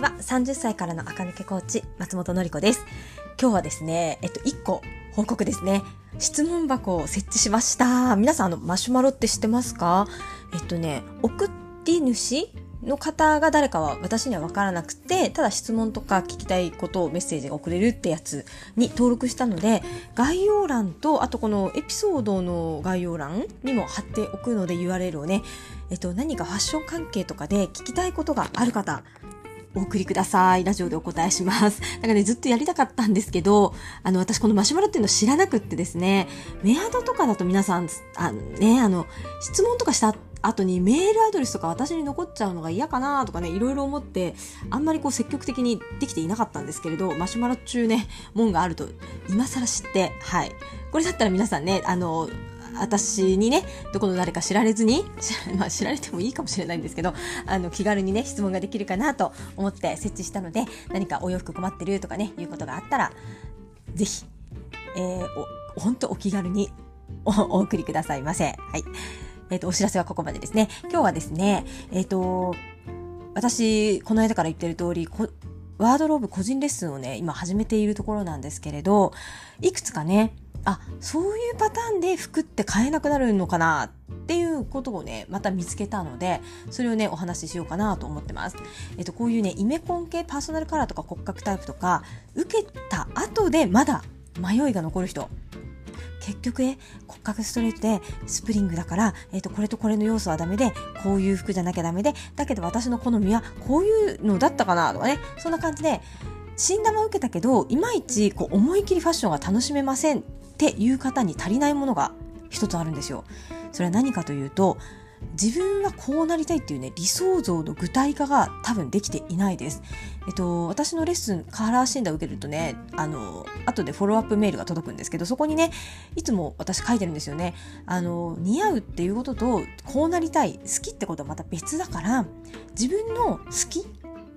ちは。30歳からの赤抜けコーチ、松本のり子です。今日はですね、えっと、1個報告ですね。質問箱を設置しました。皆さん、あの、マシュマロって知ってますか？えっとね、送り主の方が誰かは私には分からなくて、ただ質問とか聞きたいことをメッセージが送れるってやつに登録したので、概要欄と、あとこのエピソードの概要欄にも貼っておくので URL をね、えっと、何かファッション関係とかで聞きたいことがある方、お送りください。ラジオでお答えします。なんかね、ずっとやりたかったんですけど、あの、私このマシュマロっていうの知らなくってですね、メアドとかだと皆さん、あのね、あの、質問とかした後にメールアドレスとか私に残っちゃうのが嫌かなとかね、いろいろ思って、あんまりこう積極的にできていなかったんですけれど、マシュマロ中ね、門があると、今更知って、はい。これだったら皆さんね、あの、私にね、どこの誰か知られずに、まあ知られてもいいかもしれないんですけど、あの、気軽にね、質問ができるかなと思って設置したので、何かお洋服困ってるとかね、いうことがあったら、ぜひ、えー、お、本当お気軽におお送りくださいませ。はい。えっ、ー、と、お知らせはここまでですね。今日はですね、えっ、ー、と、私、この間から言ってる通り、ワードローブ個人レッスンをね、今始めているところなんですけれど、いくつかね、あ、そういうパターンで服って買えなくなるのかなっていうことをね、また見つけたので、それをね、お話ししようかなと思ってます。えっと、こういうね、イメコン系パーソナルカラーとか骨格タイプとか、受けた後でまだ迷いが残る人。結局ね、骨格ストレートでスプリングだから、えっ、と、これとこれの要素はダメで、こういう服じゃなきゃダメで、だけど私の好みはこういうのだったかなとかね、そんな感じで、診断は受けたけど、いまいちこう思い切りファッションが楽しめませんっていう方に足りないものが一つあるんですよ。それは何かというと、自分はこうなりたいっていうね、理想像の具体化が多分できていないです。えっと、私のレッスン、カラー診断を受けるとね、あの、後でフォローアップメールが届くんですけど、そこにね、いつも私書いてるんですよね。あの、似合うっていうことと、こうなりたい、好きってことはまた別だから、自分の好き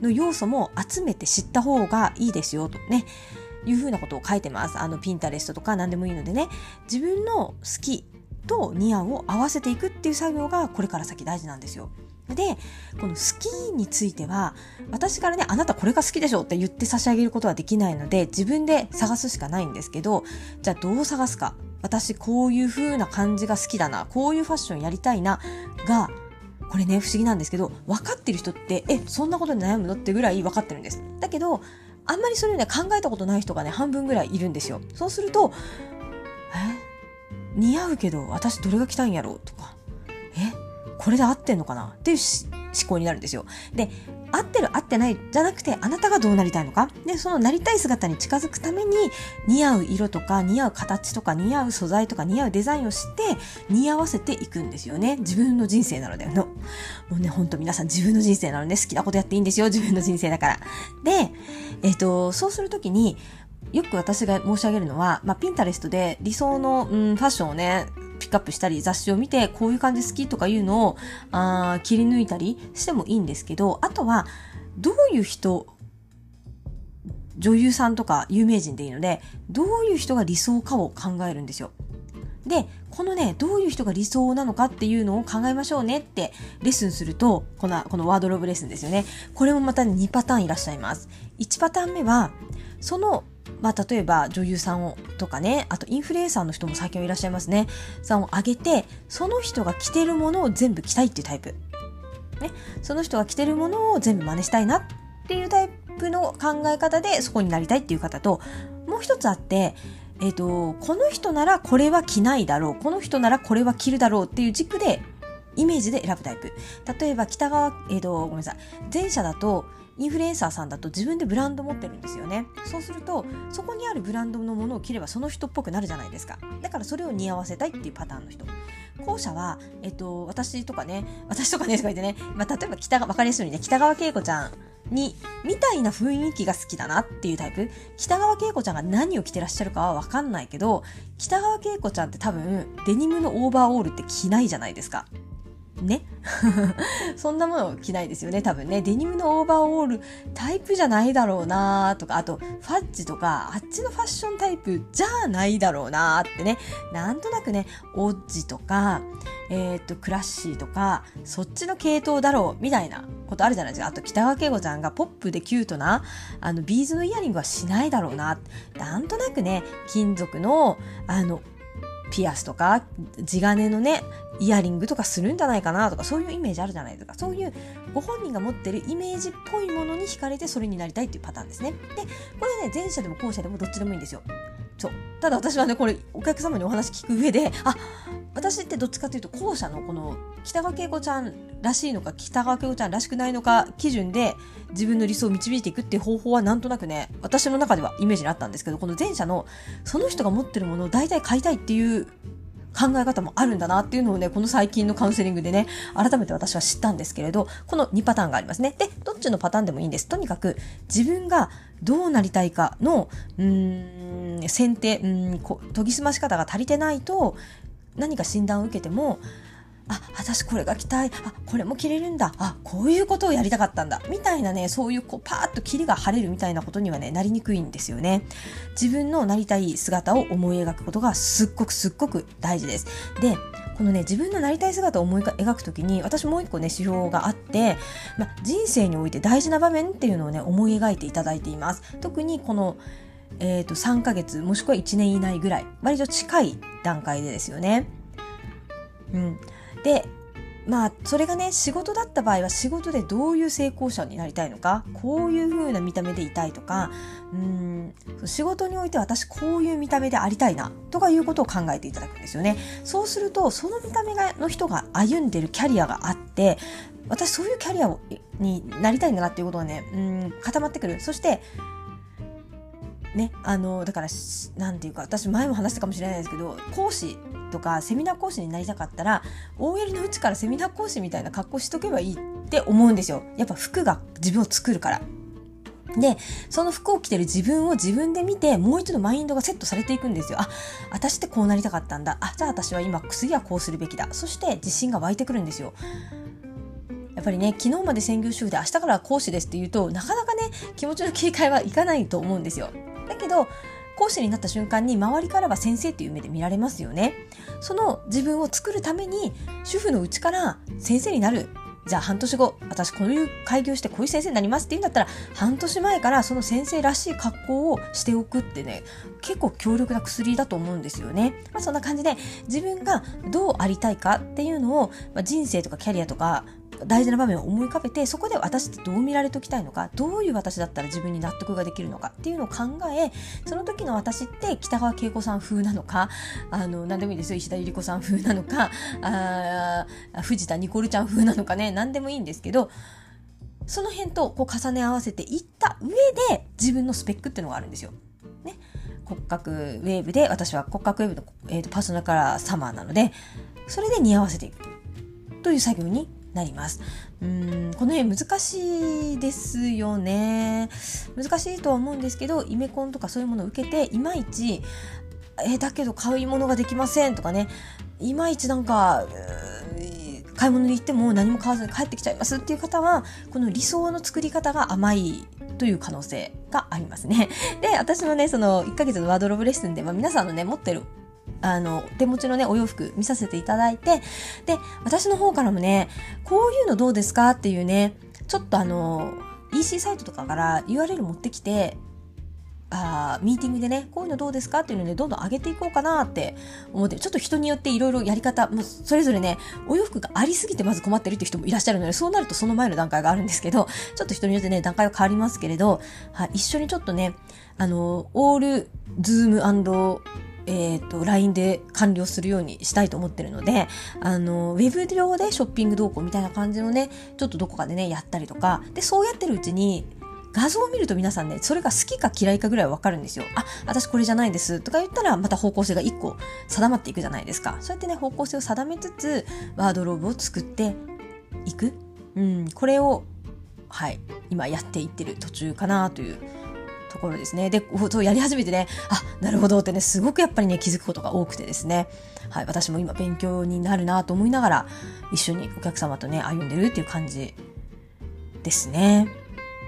の要素も集めて知った方がいいですよ、とね。いうふうなことを書いてます。あの、ピンタレストとか何でもいいのでね、自分の好きと似合うを合わせていくっていう作業がこれから先大事なんですよ。で、この好きについては、私からね、あなたこれが好きでしょって言って差し上げることはできないので、自分で探すしかないんですけど、じゃあどう探すか。私こういう風な感じが好きだな、こういうファッションやりたいな、が、これね、不思議なんですけど、分かってる人って、え、そんなことに悩むの？ってぐらい分かってるんです。だけど、あんまりそれをね、考えたことない人がね、半分ぐらいいるんですよ。そうすると、え？似合うけど、私どれが着たいんやろ？うとか、え？これで合ってんのかな？っていう思考になるんですよ。で、合ってる合ってないじゃなくて、あなたがどうなりたいのか。で、そのなりたい姿に近づくために、似合う色とか、似合う形とか、似合う素材とか、似合うデザインをして、似合わせていくんですよね。自分の人生なのでの。もうね、ほんと皆さん自分の人生なので、ね、好きなことやっていいんですよ。自分の人生だから。で、えっ、ー、と、そうするときに、よく私が申し上げるのは、まあ、ピンタレストで理想の、うん、ファッションをね、ピックアップしたり、雑誌を見て、こういう感じ好きとかいうのを、あ切り抜いたりしてもいいんですけど、あとは、どういう人、女優さんとか有名人でいいので、どういう人が理想かを考えるんですよ。で、このね、どういう人が理想なのかっていうのを考えましょうねってレッスンすると、この、このワードローブレッスンですよね。これもまた2パターンいらっしゃいます。1パターン目は、そのまあ、例えば女優さんをとかね、あとインフルエンサーの人も最近はいらっしゃいますね。さんを上げて、その人が着てるものを全部着たいっていうタイプ。ね、その人が着てるものを全部真似したいなっていうタイプの考え方でそこになりたいっていう方と、もう一つあって、え、ー、と、この人ならこれは着ないだろう、この人ならこれは着るだろうっていう軸で、イメージで選ぶタイプ。例えば北側、えっ、ー、と、ごめんなさい。前者だと、インフルエンサーさんだと自分でブランド持ってるんですよね。そうすると、そこにあるブランドのものを着ればその人っぽくなるじゃないですか。だからそれを似合わせたいっていうパターンの人。後者は、えっと、私とかね、私とかね、とか言ってね、まあ、例えば北川、わかりやすいようにね、北川景子ちゃんに、みたいな雰囲気が好きだなっていうタイプ。北川景子ちゃんが何を着てらっしゃるかはわかんないけど、北川景子ちゃんって多分、デニムのオーバーオールって着ないじゃないですか。ね。そんなもの着ないですよね多分ね。デニムのオーバーオールタイプじゃないだろうなとかあとファッジとかあっちのファッションタイプじゃないだろうなってね。なんとなくねオッジとかえっ、とクラッシーとかそっちの系統だろうみたいなことあるじゃないですか。あと北川景子ちゃんがポップでキュートなあのビーズのイヤリングはしないだろうな。なんとなくね金属のあのピアスとか地金のねイヤリングとかするんじゃないかなとかそういうイメージあるじゃないですか。そういうご本人が持ってるイメージっぽいものに惹かれてそれになりたいっていうパターンですね。でこれね前者でも後者でもどっちでもいいんですよ。そう。ただ私はねこれお客様にお話聞く上であ私ってどっちかというと後者のこの北川景子ちゃんらしいのか北川景子ちゃんらしくないのか基準で自分の理想を導いていくっていう方法はなんとなくね私の中ではイメージにあったんですけどこの前者のその人が持ってるものを大体買いたいっていう考え方もあるんだなっていうのをね、この最近のカウンセリングでね、改めて私は知ったんですけれど、この2パターンがありますね。で、どっちのパターンでもいいんです。とにかく、自分がどうなりたいかの、うーん、選定、うん、研ぎ澄まし方が足りてないと、何か診断を受けても、あ、私これが着たい。あ、これも着れるんだ。あ、こういうことをやりたかったんだ。みたいなね、そういうこうパーッと霧が晴れるみたいなことにはね、なりにくいんですよね。自分のなりたい姿を思い描くことがすっごくすっごく大事です。で、このね、自分のなりたい姿を思い描くときに、私もう一個ね、指標があって、ま、人生において大事な場面っていうのをね、思い描いていただいています。特にこの、えーと、と3ヶ月もしくは1年以内ぐらい割と近い段階でですよね。うん、でまあそれがね仕事だった場合は仕事でどういう成功者になりたいのかこういう風な見た目でいたいとかうん仕事において私こういう見た目でありたいなとかいうことを考えていただくんですよね。そうするとその見た目がの人が歩んでるキャリアがあって私そういうキャリアをになりたいんだなっていうことがねうん固まってくる。そしてね、あのだからなんていうか私前も話したかもしれないですけど講師とかセミナー講師になりたかったら OL のうちからセミナー講師みたいな格好しとけばいいって思うんですよやっぱ服が自分を作るからで、その服を着てる自分を自分で見て、もう一度マインドがセットされていくんですよ。あ、私ってこうなりたかったんだ。あ、じゃあ私は今、次はこうするべきだ。そして自信が湧いてくるんですよ。やっぱりね、昨日まで専業主婦で明日から講師ですって言うと、なかなかね、気持ちの切り替えはいかないと思うんですよ。だけど、講師になった瞬間に周りからは先生っていう目で見られますよね。その自分を作るために主婦のうちから先生になる。じゃあ半年後、私こういう開業してこういう先生になりますって言うんだったら、半年前からその先生らしい格好をしておくってね、結構強力な薬だと思うんですよね。まあ、そんな感じで、自分がどうありたいかっていうのを、まあ、人生とかキャリアとか、大事な場面を思い浮かべてそこで私ってどう見られておきたいのかどういう私だったら自分に納得ができるのかっていうのを考えその時の私って北川景子さん風なのかあの何でもいいですよ石田ゆり子さん風なのかあ藤田ニコルちゃん風なのかね何でもいいんですけどその辺とこう重ね合わせていった上で自分のスペックっていうのがあるんですよ。ね、骨格ウェーブで私は骨格ウェーブの、えーと、とパーソナルカラーサマーなのでそれで似合わせていくという作業になります。うんこの辺難しいですよね。難しいとは思うんですけどイメコンとかそういうものを受けていまいちえだけど買い物ができませんとかねいまいちなんか買い物に行っても何も買わずに帰ってきちゃいますっていう方はこの理想の作り方が甘いという可能性がありますね。で、私のね、その1ヶ月のワードローブレッスンでは皆さんのね、持ってるあの、手持ちのね、お洋服見させていただいて、で、私の方からもね、こういうのどうですかっていうね、ちょっとあの、EC サイトとかから URL 持ってきて、あミーティングでね、こういうのどうですかっていうので、どんどん上げていこうかなって思って。ちょっと人によっていろいろやり方、もそれぞれね、お洋服がありすぎてまず困ってるって人もいらっしゃるので、そうなるとその前の段階があるんですけど、ちょっと人によってね、段階は変わりますけれど、はい、一緒にちょっとね、あの、オールズームえっ、ー、と、LINE で完了するようにしたいと思ってるので、あの、ウェブ上でショッピング動向みたいな感じのね、ちょっとどこかでね、やったりとか、で、そうやってるうちに、画像を見ると皆さんね、それが好きか嫌いかぐらいわかるんですよ。あ、私これじゃないですとか言ったら、また方向性が一個定まっていくじゃないですか。そうやってね、方向性を定めつつ、ワードローブを作っていく？うん、これを、はい、今やっていってる途中かなというところですね。で、そうやり始めてね、あ、なるほどってね、すごくやっぱりね、気づくことが多くてですね。はい、私も今勉強になるなと思いながら、一緒にお客様とね、歩んでるっていう感じですね。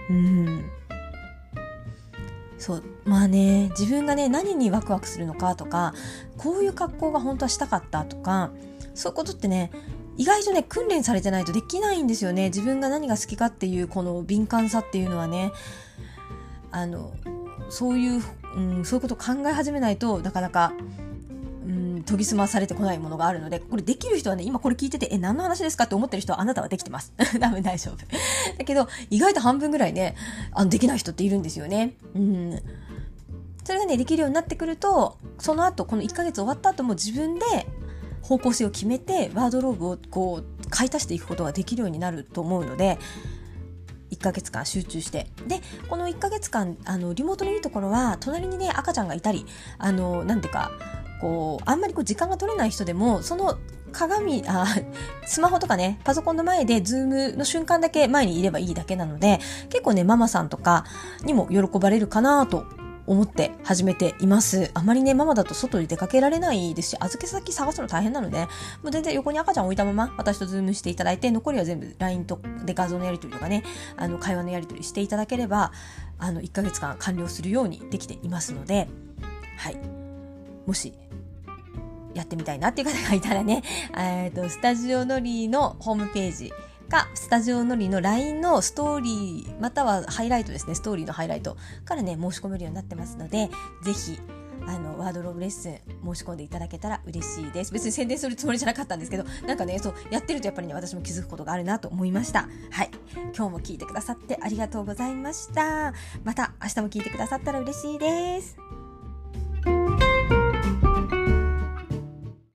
うん。そう。まあね、自分がね、何にワクワクするのかとか、こういう格好が本当はしたかったとか、そういうことってね、意外とね、訓練されてないとできないんですよね。自分が何が好きかっていう、この敏感さっていうのはね、あの、そういう、うん、そういうことを考え始めないとなかなか、うん、研ぎ澄まされてこないものがあるので、これできる人はね、今これ聞いてて、え、何の話ですかって思ってる人はあなたはできてます。多分大丈夫。だけど、意外と半分ぐらいね、あの、できない人っているんですよね。うん。それがね、できるようになってくると、その後、この1ヶ月終わった後も自分で方向性を決めて、ワードローブをこう、買い足していくことができるようになると思うので、1ヶ月間集中して。で、この1ヶ月間、あの、リモートのいいところは、隣にね、赤ちゃんがいたり、あの、なんていうか、こう、あんまりこう時間が取れない人でも、その鏡、あ、スマホとかね、パソコンの前で Zoom の瞬間だけ前にいればいいだけなので、結構ね、ママさんとかにも喜ばれるかなと思って始めています。あまりね、ママだと外に出かけられないですし、預け先探すの大変なので、もう全然横に赤ちゃん置いたまま私と Zoom していただいて、残りは全部 LINE とで画像のやり取りとかね、あの会話のやり取りしていただければ、あの1ヶ月間完了するようにできていますので、はい。もしやってみたいなっていう方がいたらね、えっと、スタジオノリのホームページか、スタジオノリの LINE のストーリー、またはハイライトですね、ストーリーのハイライトからね、申し込めるようになってますので、ぜひ、あの、ワードローブレッスン申し込んでいただけたら嬉しいです。別に宣伝するつもりじゃなかったんですけど、なんかね、そう、やってるとやっぱりね、私も気づくことがあるなと思いました。はい。今日も聞いてくださってありがとうございました。また明日も聞いてくださったら嬉しいです。